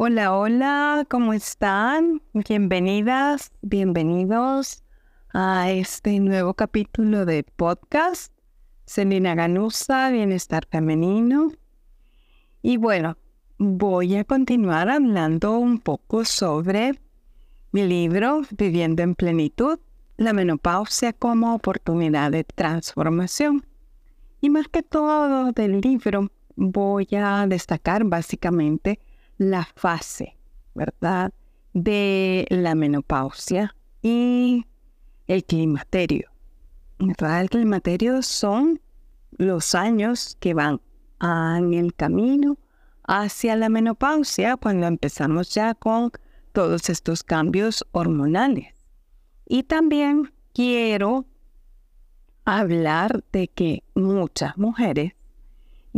Hola, hola, ¿cómo están? Bienvenidas, bienvenidos a este nuevo capítulo de podcast. Selina Ganusa, Bienestar Femenino. Y bueno, voy a continuar hablando un poco sobre mi libro Viviendo en Plenitud, la menopausia como oportunidad de transformación. Y más que todo del libro, voy a destacar básicamente la fase, ¿verdad? De la menopausia y el climaterio. El climaterio son los años que van en el camino hacia la menopausia cuando empezamos ya con todos estos cambios hormonales. Y también quiero hablar de que muchas mujeres,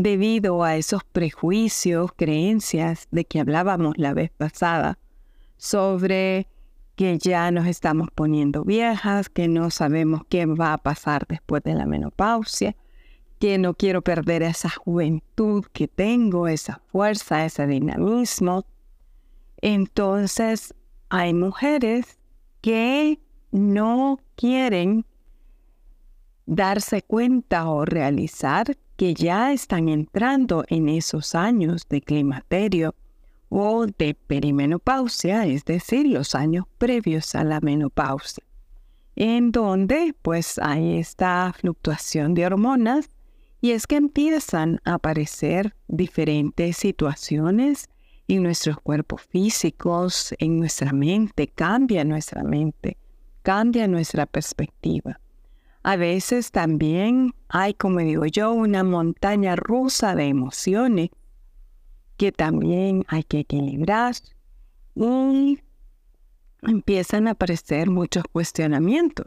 debido a esos prejuicios, creencias de que hablábamos la vez pasada, sobre que ya nos estamos poniendo viejas, que no sabemos qué va a pasar después de la menopausia, que no quiero perder esa juventud que tengo, esa fuerza, ese dinamismo. Entonces, hay mujeres que no quieren darse cuenta o realizar que ya están entrando en esos años de climaterio o de perimenopausia, es decir, los años previos a la menopausia, en donde pues hay esta fluctuación de hormonas y es que empiezan a aparecer diferentes situaciones en nuestros cuerpos físicos, en nuestra mente, cambia nuestra mente, cambia nuestra perspectiva. A veces también hay, como digo yo, una montaña rusa de emociones que también hay que equilibrar y empiezan a aparecer muchos cuestionamientos.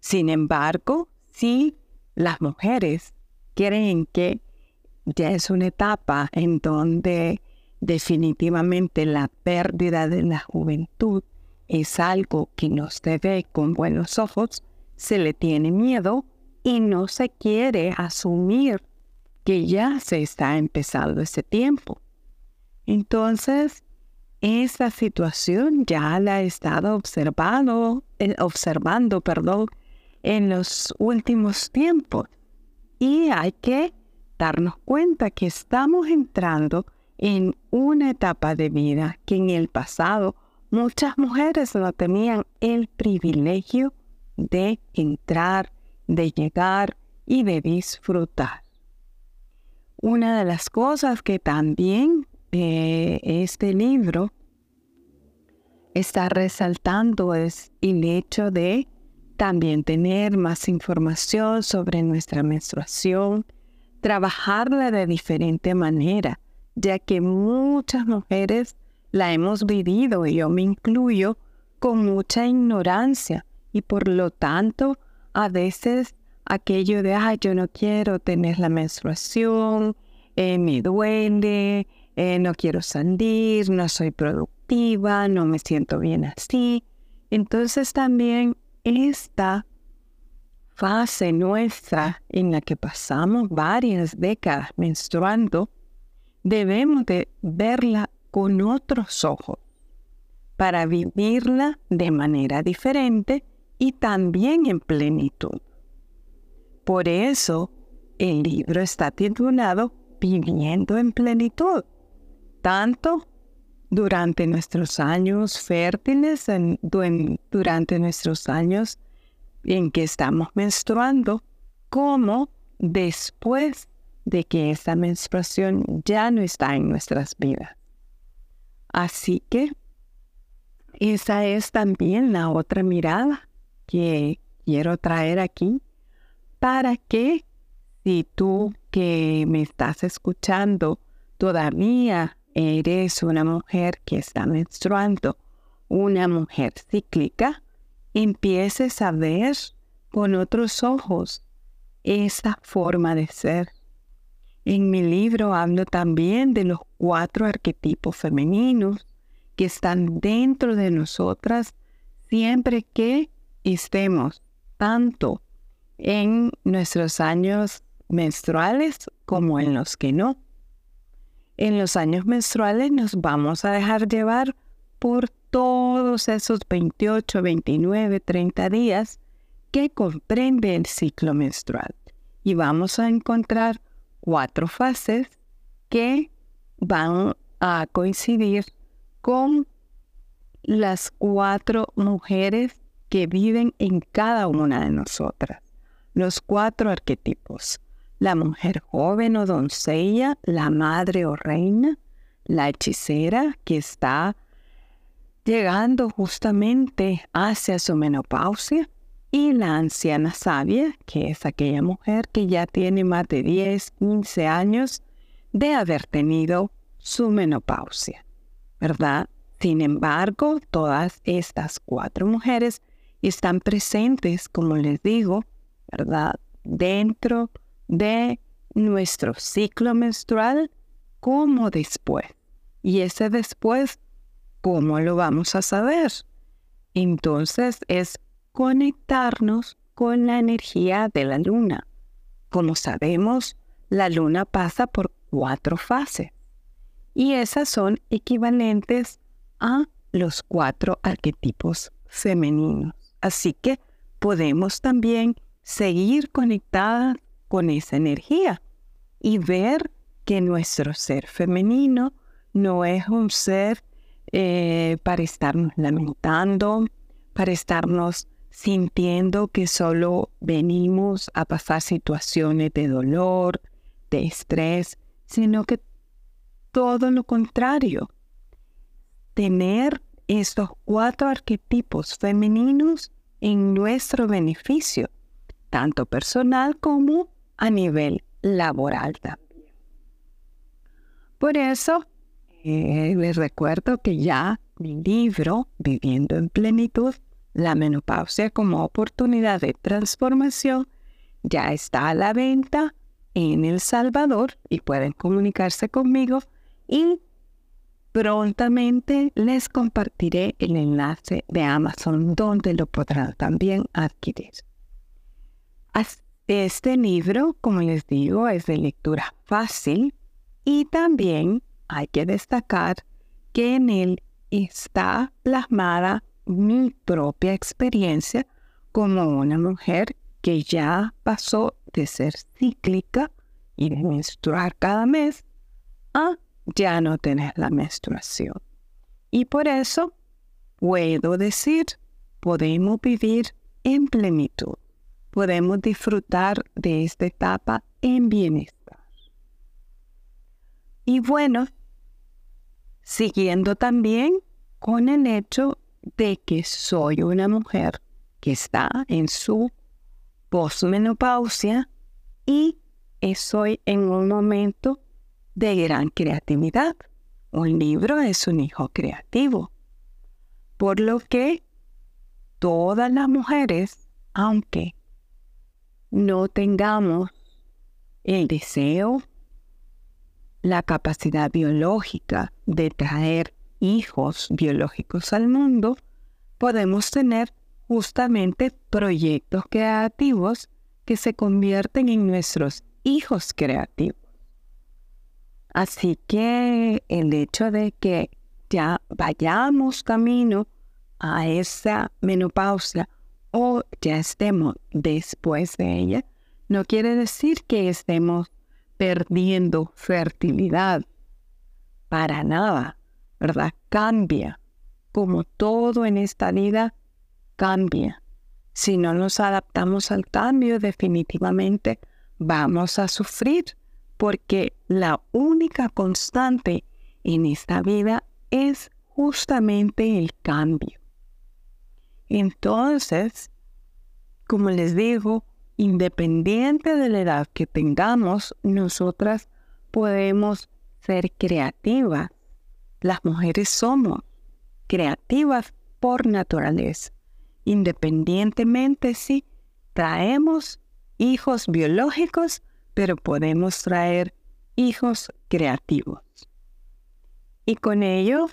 Sin embargo, si las mujeres creen que ya es una etapa en donde definitivamente la pérdida de la juventud es algo que no se ve con buenos ojos, se le tiene miedo y no se quiere asumir que ya se está empezando ese tiempo. Entonces, esa situación ya la he estado observando, eh, observando perdón, en los últimos tiempos. Y hay que darnos cuenta que estamos entrando en una etapa de vida que en el pasado muchas mujeres no tenían el privilegio de entrar, de llegar y de disfrutar. Una de las cosas que también eh, este libro está resaltando es el hecho de también tener más información sobre nuestra menstruación, trabajarla de diferente manera, ya que muchas mujeres la hemos vivido, y yo me incluyo, con mucha ignorancia y por lo tanto a veces aquello de, ay, yo no quiero tener la menstruación, eh, me duele, eh, no quiero salir, no soy productiva, no me siento bien así. Entonces también esta fase nuestra en la que pasamos varias décadas menstruando, debemos de verla con otros ojos para vivirla de manera diferente y también en plenitud. Por eso el libro está titulado Viviendo en plenitud, tanto durante nuestros años fértiles, durante nuestros años en que estamos menstruando, como después de que esa menstruación ya no está en nuestras vidas. Así que esa es también la otra mirada que quiero traer aquí para que si tú que me estás escuchando todavía eres una mujer que está menstruando, una mujer cíclica, empieces a ver con otros ojos esa forma de ser. En mi libro hablo también de los cuatro arquetipos femeninos que están dentro de nosotras siempre que estemos tanto en nuestros años menstruales como en los que no. en los años menstruales nos vamos a dejar llevar por todos esos 28, 29, 30 días que comprende el ciclo menstrual. Y vamos a encontrar cuatro fases que van a coincidir con las cuatro mujeres que viven en cada una de nosotras. Los cuatro arquetipos. La mujer joven o doncella, la madre o reina, la hechicera que está llegando justamente hacia su menopausia y la anciana sabia, que es aquella mujer que ya tiene más de 10, 15 años de haber tenido su menopausia, ¿verdad? Sin embargo, todas estas cuatro mujeres están presentes, como les digo, ¿verdad? Dentro de nuestro ciclo menstrual como después. Y ese después, ¿cómo lo vamos a saber? Entonces es conectarnos con la energía de la luna. Como sabemos, la luna pasa por cuatro fases y esas son equivalentes a los cuatro arquetipos femeninos. Así que podemos también seguir conectadas con esa energía y ver que nuestro ser femenino no es un ser eh, para estarnos lamentando, para estarnos sintiendo que solo venimos a pasar situaciones de dolor, de estrés, sino que todo lo contrario. Tener estos cuatro arquetipos femeninos en nuestro beneficio, tanto personal como a nivel laboral también. Por eso, eh, les recuerdo que ya mi libro, Viviendo en Plenitud, la menopausia como oportunidad de transformación, ya está a la venta en El Salvador y pueden comunicarse conmigo y prontamente les compartiré el enlace de Amazon donde lo podrán también adquirir. Este libro, como les digo, es de lectura fácil y también hay que destacar que en él está plasmada mi propia experiencia como una mujer que ya pasó de ser cíclica y de menstruar cada mes a ya no tener la menstruación. Y por eso puedo decir, podemos vivir en plenitud podemos disfrutar de esta etapa en bienestar. Y bueno, siguiendo también con el hecho de que soy una mujer que está en su posmenopausia y estoy en un momento de gran creatividad. Un libro es un hijo creativo. Por lo que todas las mujeres, aunque no tengamos el deseo, la capacidad biológica de traer hijos biológicos al mundo, podemos tener justamente proyectos creativos que se convierten en nuestros hijos creativos. Así que el hecho de que ya vayamos camino a esa menopausia o ya estemos después de ella, no quiere decir que estemos perdiendo fertilidad. Para nada, ¿verdad? Cambia. Como todo en esta vida, cambia. Si no nos adaptamos al cambio, definitivamente vamos a sufrir, porque la única constante en esta vida es justamente el cambio. Entonces, como les digo, independiente de la edad que tengamos, nosotras podemos ser creativas. Las mujeres somos creativas por naturaleza, independientemente si traemos hijos biológicos, pero podemos traer hijos creativos. Y con ello,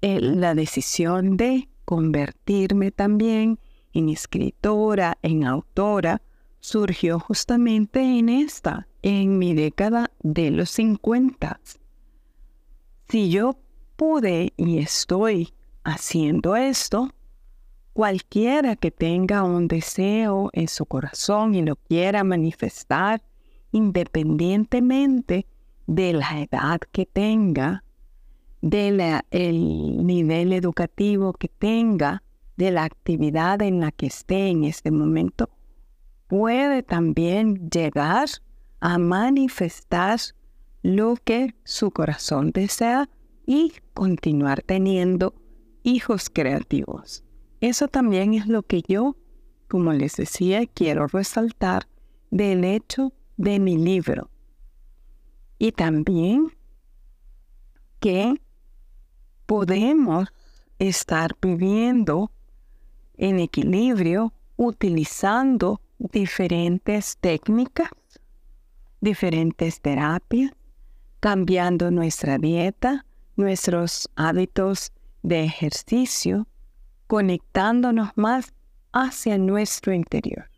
eh, la decisión de convertirme también en escritora, en autora, surgió justamente en esta, en mi década de los 50. si yo pude y estoy haciendo esto, cualquiera que tenga un deseo en su corazón y lo quiera manifestar, independientemente de la edad que tenga, del nivel educativo que tenga, de la actividad en la que esté en este momento, puede también llegar a manifestar lo que su corazón desea y continuar teniendo hijos creativos. Eso también es lo que yo, como les decía, quiero resaltar del hecho de mi libro. Y también que podemos estar viviendo en equilibrio utilizando diferentes técnicas, diferentes terapias, cambiando nuestra dieta, nuestros hábitos de ejercicio, conectándonos más hacia nuestro interior,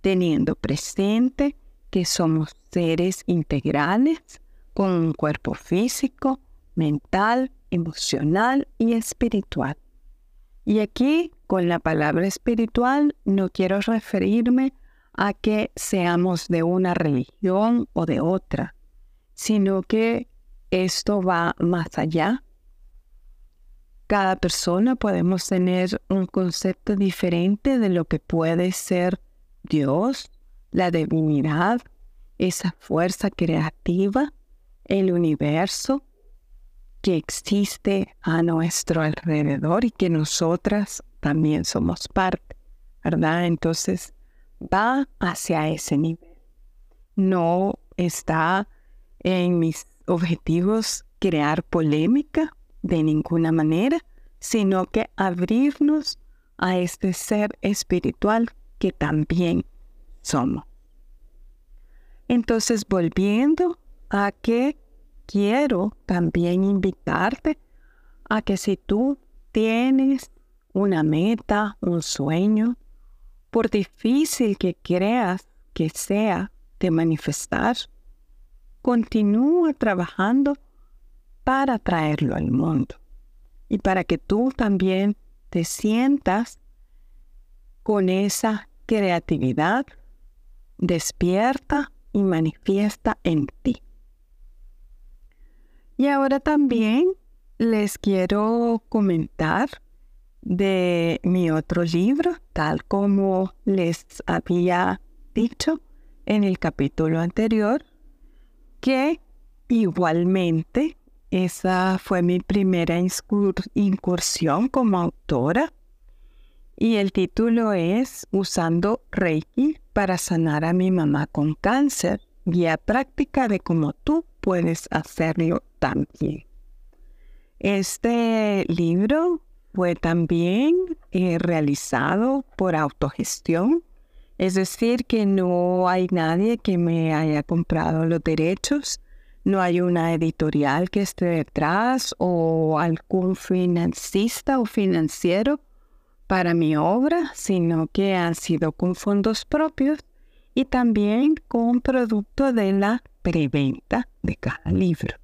teniendo presente que somos seres integrales con un cuerpo físico, mental, emocional y espiritual. Y aquí, con la palabra espiritual, no quiero referirme a que seamos de una religión o de otra, sino que esto va más allá cada persona podemos tener un concepto diferente de lo que puede ser Dios, la divinidad, esa fuerza creativa, el universo que existe a nuestro alrededor y que nosotras también somos parte, ¿verdad? Entonces va hacia ese nivel. No está en mis objetivos crear polémica de ninguna manera, sino que abrirnos a este ser espiritual que también somos. Entonces, volviendo a que quiero también invitarte a que si tú tienes una meta, un sueño, por difícil que creas que sea de manifestar, continúa trabajando para traerlo al mundo y para que tú también te sientas con esa creatividad despierta y manifiesta en ti. Y ahora también les quiero comentar de mi otro libro, tal como les había dicho en el capítulo anterior, que igualmente esa fue mi primera incursión como autora y el título es Usando Reiki para sanar a mi mamá con cáncer, guía práctica de cómo tú puedes hacerlo también. Este libro fue también eh, realizado por autogestión, es decir, que no hay nadie que me haya comprado los derechos no hay una editorial que esté detrás o algún financista o financiero para mi obra, sino que han sido con fondos propios y también con producto de la preventa de cada libro.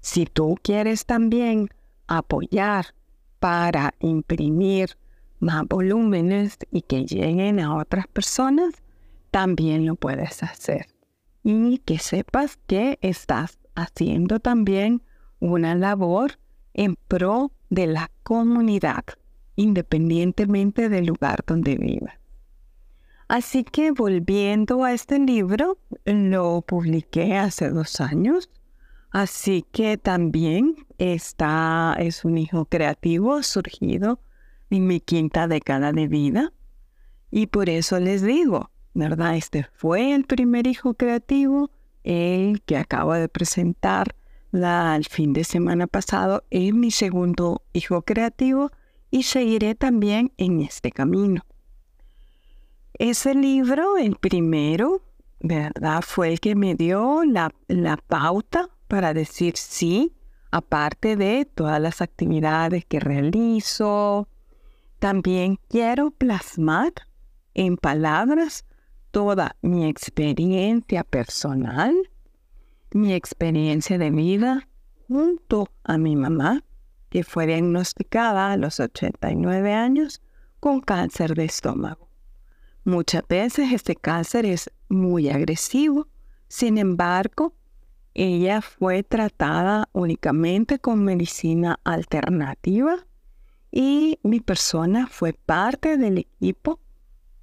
Si tú quieres también apoyar para imprimir más volúmenes y que lleguen a otras personas, también lo puedes hacer y que sepas que estás haciendo también una labor en pro de la comunidad, independientemente del lugar donde vivas. Así que volviendo a este libro, lo publiqué hace dos años, así que también está, es un hijo creativo surgido en mi quinta década de vida. Y por eso les digo, ¿verdad? Este fue el primer hijo creativo, el que acabo de presentar la, el fin de semana pasado, es mi segundo hijo creativo y seguiré también en este camino. Ese libro, el primero, ¿verdad? Fue el que me dio la, la pauta para decir sí, aparte de todas las actividades que realizo. También quiero plasmar en palabras toda mi experiencia personal, mi experiencia de vida, junto a mi mamá, que fue diagnosticada a los 89 años con cáncer de estómago. Muchas veces este cáncer es muy agresivo, sin embargo, ella fue tratada únicamente con medicina alternativa y mi persona fue parte del equipo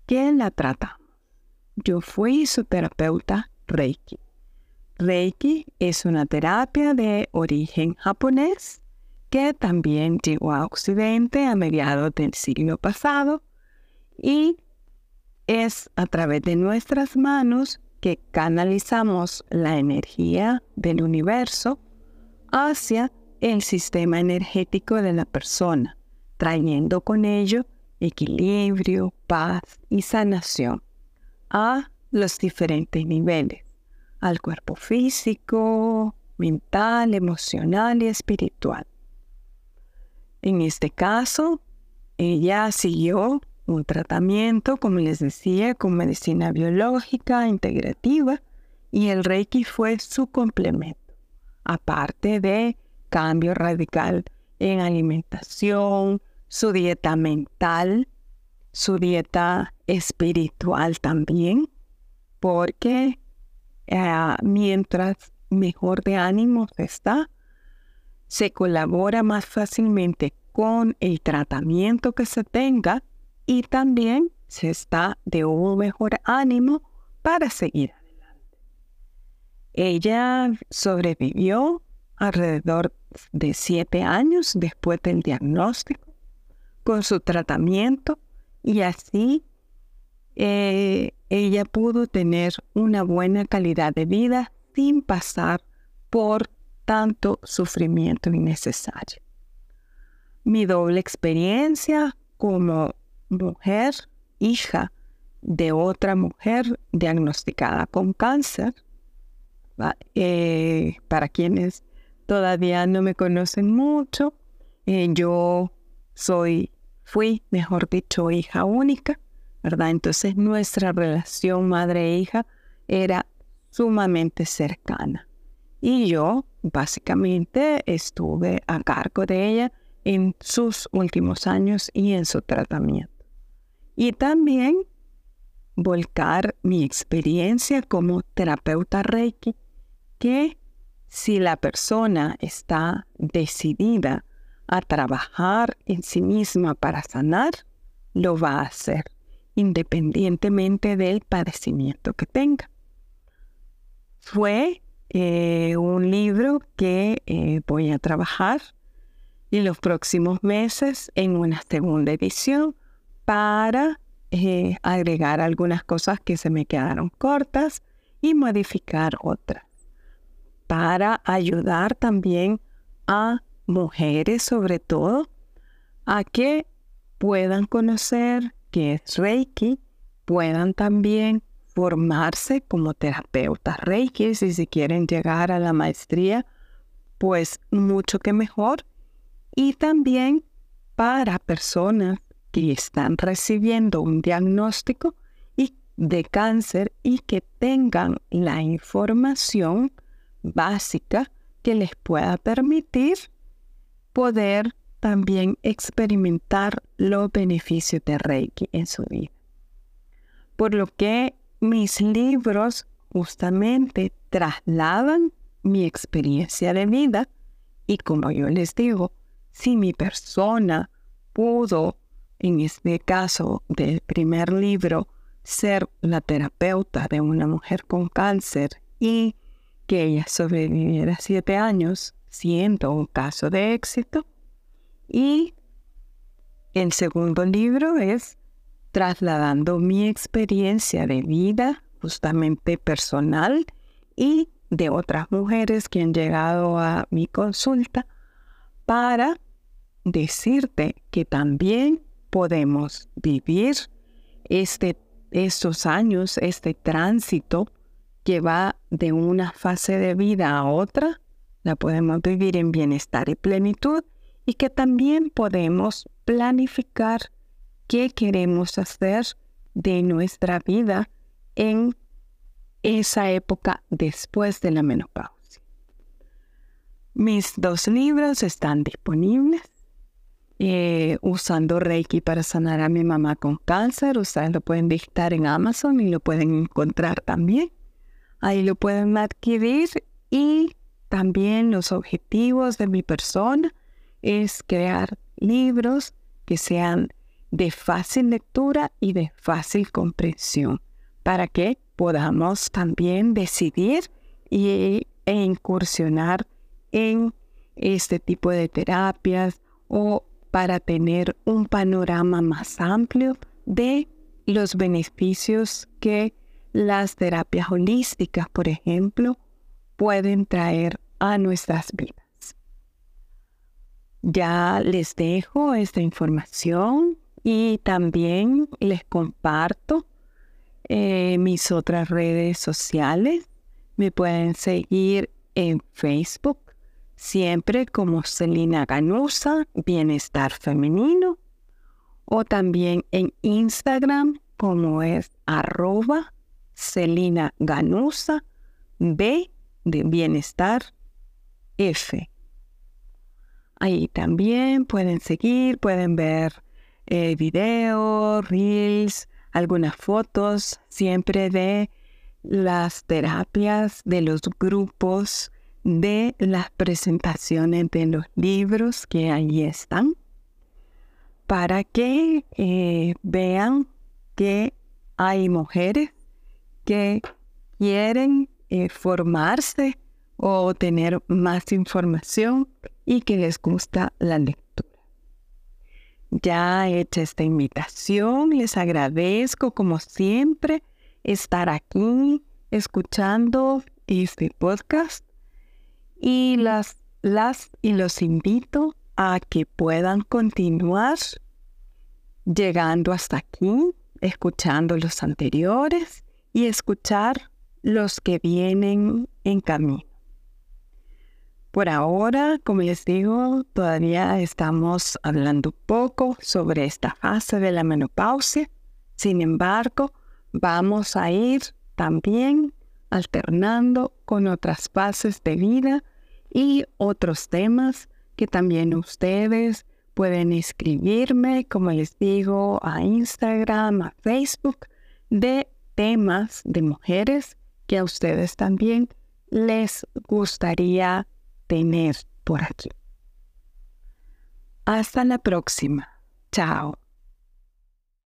que la trata. Yo fui su terapeuta Reiki. Reiki es una terapia de origen japonés que también llegó a Occidente a mediados del siglo pasado y es a través de nuestras manos que canalizamos la energía del universo hacia el sistema energético de la persona, trayendo con ello equilibrio, paz y sanación a los diferentes niveles, al cuerpo físico, mental, emocional y espiritual. En este caso, ella siguió un tratamiento, como les decía, con medicina biológica integrativa y el Reiki fue su complemento, aparte de cambio radical en alimentación, su dieta mental, su dieta espiritual también, porque eh, mientras mejor de ánimo está, se colabora más fácilmente con el tratamiento que se tenga y también se está de un mejor ánimo para seguir adelante. Ella sobrevivió alrededor de siete años después del diagnóstico con su tratamiento y así eh, ella pudo tener una buena calidad de vida sin pasar por tanto sufrimiento innecesario. Mi doble experiencia como mujer, hija de otra mujer diagnosticada con cáncer. Eh, para quienes todavía no me conocen mucho, eh, yo soy, fui, mejor dicho, hija única, ¿verdad? Entonces nuestra relación madre-hija era sumamente cercana. Y yo básicamente estuve a cargo de ella en sus últimos años y en su tratamiento. Y también volcar mi experiencia como terapeuta Reiki, que si la persona está decidida a trabajar en sí misma para sanar, lo va a hacer, independientemente del padecimiento que tenga. Fue eh, un libro que eh, voy a trabajar en los próximos meses en una segunda edición para eh, agregar algunas cosas que se me quedaron cortas y modificar otras. Para ayudar también a mujeres sobre todo a que puedan conocer qué es Reiki, puedan también formarse como terapeutas Reiki y si quieren llegar a la maestría, pues mucho que mejor. Y también para personas que están recibiendo un diagnóstico y de cáncer y que tengan la información básica que les pueda permitir poder también experimentar los beneficios de Reiki en su vida. Por lo que mis libros justamente trasladan mi experiencia de vida y como yo les digo, si mi persona pudo en este caso del primer libro, ser la terapeuta de una mujer con cáncer y que ella sobreviviera siete años, siendo un caso de éxito. Y el segundo libro es trasladando mi experiencia de vida, justamente personal, y de otras mujeres que han llegado a mi consulta, para decirte que también podemos vivir este, estos años, este tránsito que va de una fase de vida a otra, la podemos vivir en bienestar y plenitud y que también podemos planificar qué queremos hacer de nuestra vida en esa época después de la menopausia. Mis dos libros están disponibles. Eh, usando Reiki para sanar a mi mamá con cáncer. Ustedes lo pueden digitar en Amazon y lo pueden encontrar también. Ahí lo pueden adquirir y también los objetivos de mi persona es crear libros que sean de fácil lectura y de fácil comprensión para que podamos también decidir y, e incursionar en este tipo de terapias o para tener un panorama más amplio de los beneficios que las terapias holísticas, por ejemplo, pueden traer a nuestras vidas. Ya les dejo esta información y también les comparto eh, mis otras redes sociales. Me pueden seguir en Facebook, siempre como Celina Ganusa, Bienestar Femenino, o también en Instagram como es arroba Celina Ganusa B de Bienestar F. Ahí también pueden seguir, pueden ver eh, videos, reels, algunas fotos, siempre de las terapias, de los grupos, de las presentaciones de los libros que allí están, para que eh, vean que hay mujeres que quieren eh, formarse o tener más información y que les gusta la lectura. Ya hecha esta invitación, les agradezco como siempre estar aquí escuchando este podcast y las, las y los invito a que puedan continuar llegando hasta aquí, escuchando los anteriores y escuchar los que vienen en camino. Por ahora, como les digo, todavía estamos hablando poco sobre esta fase de la menopausia. Sin embargo, vamos a ir también alternando con otras fases de vida y otros temas que también ustedes pueden escribirme, como les digo, a Instagram, a Facebook, de temas de mujeres que a ustedes también les gustaría tener por aquí. Hasta la próxima. Chao.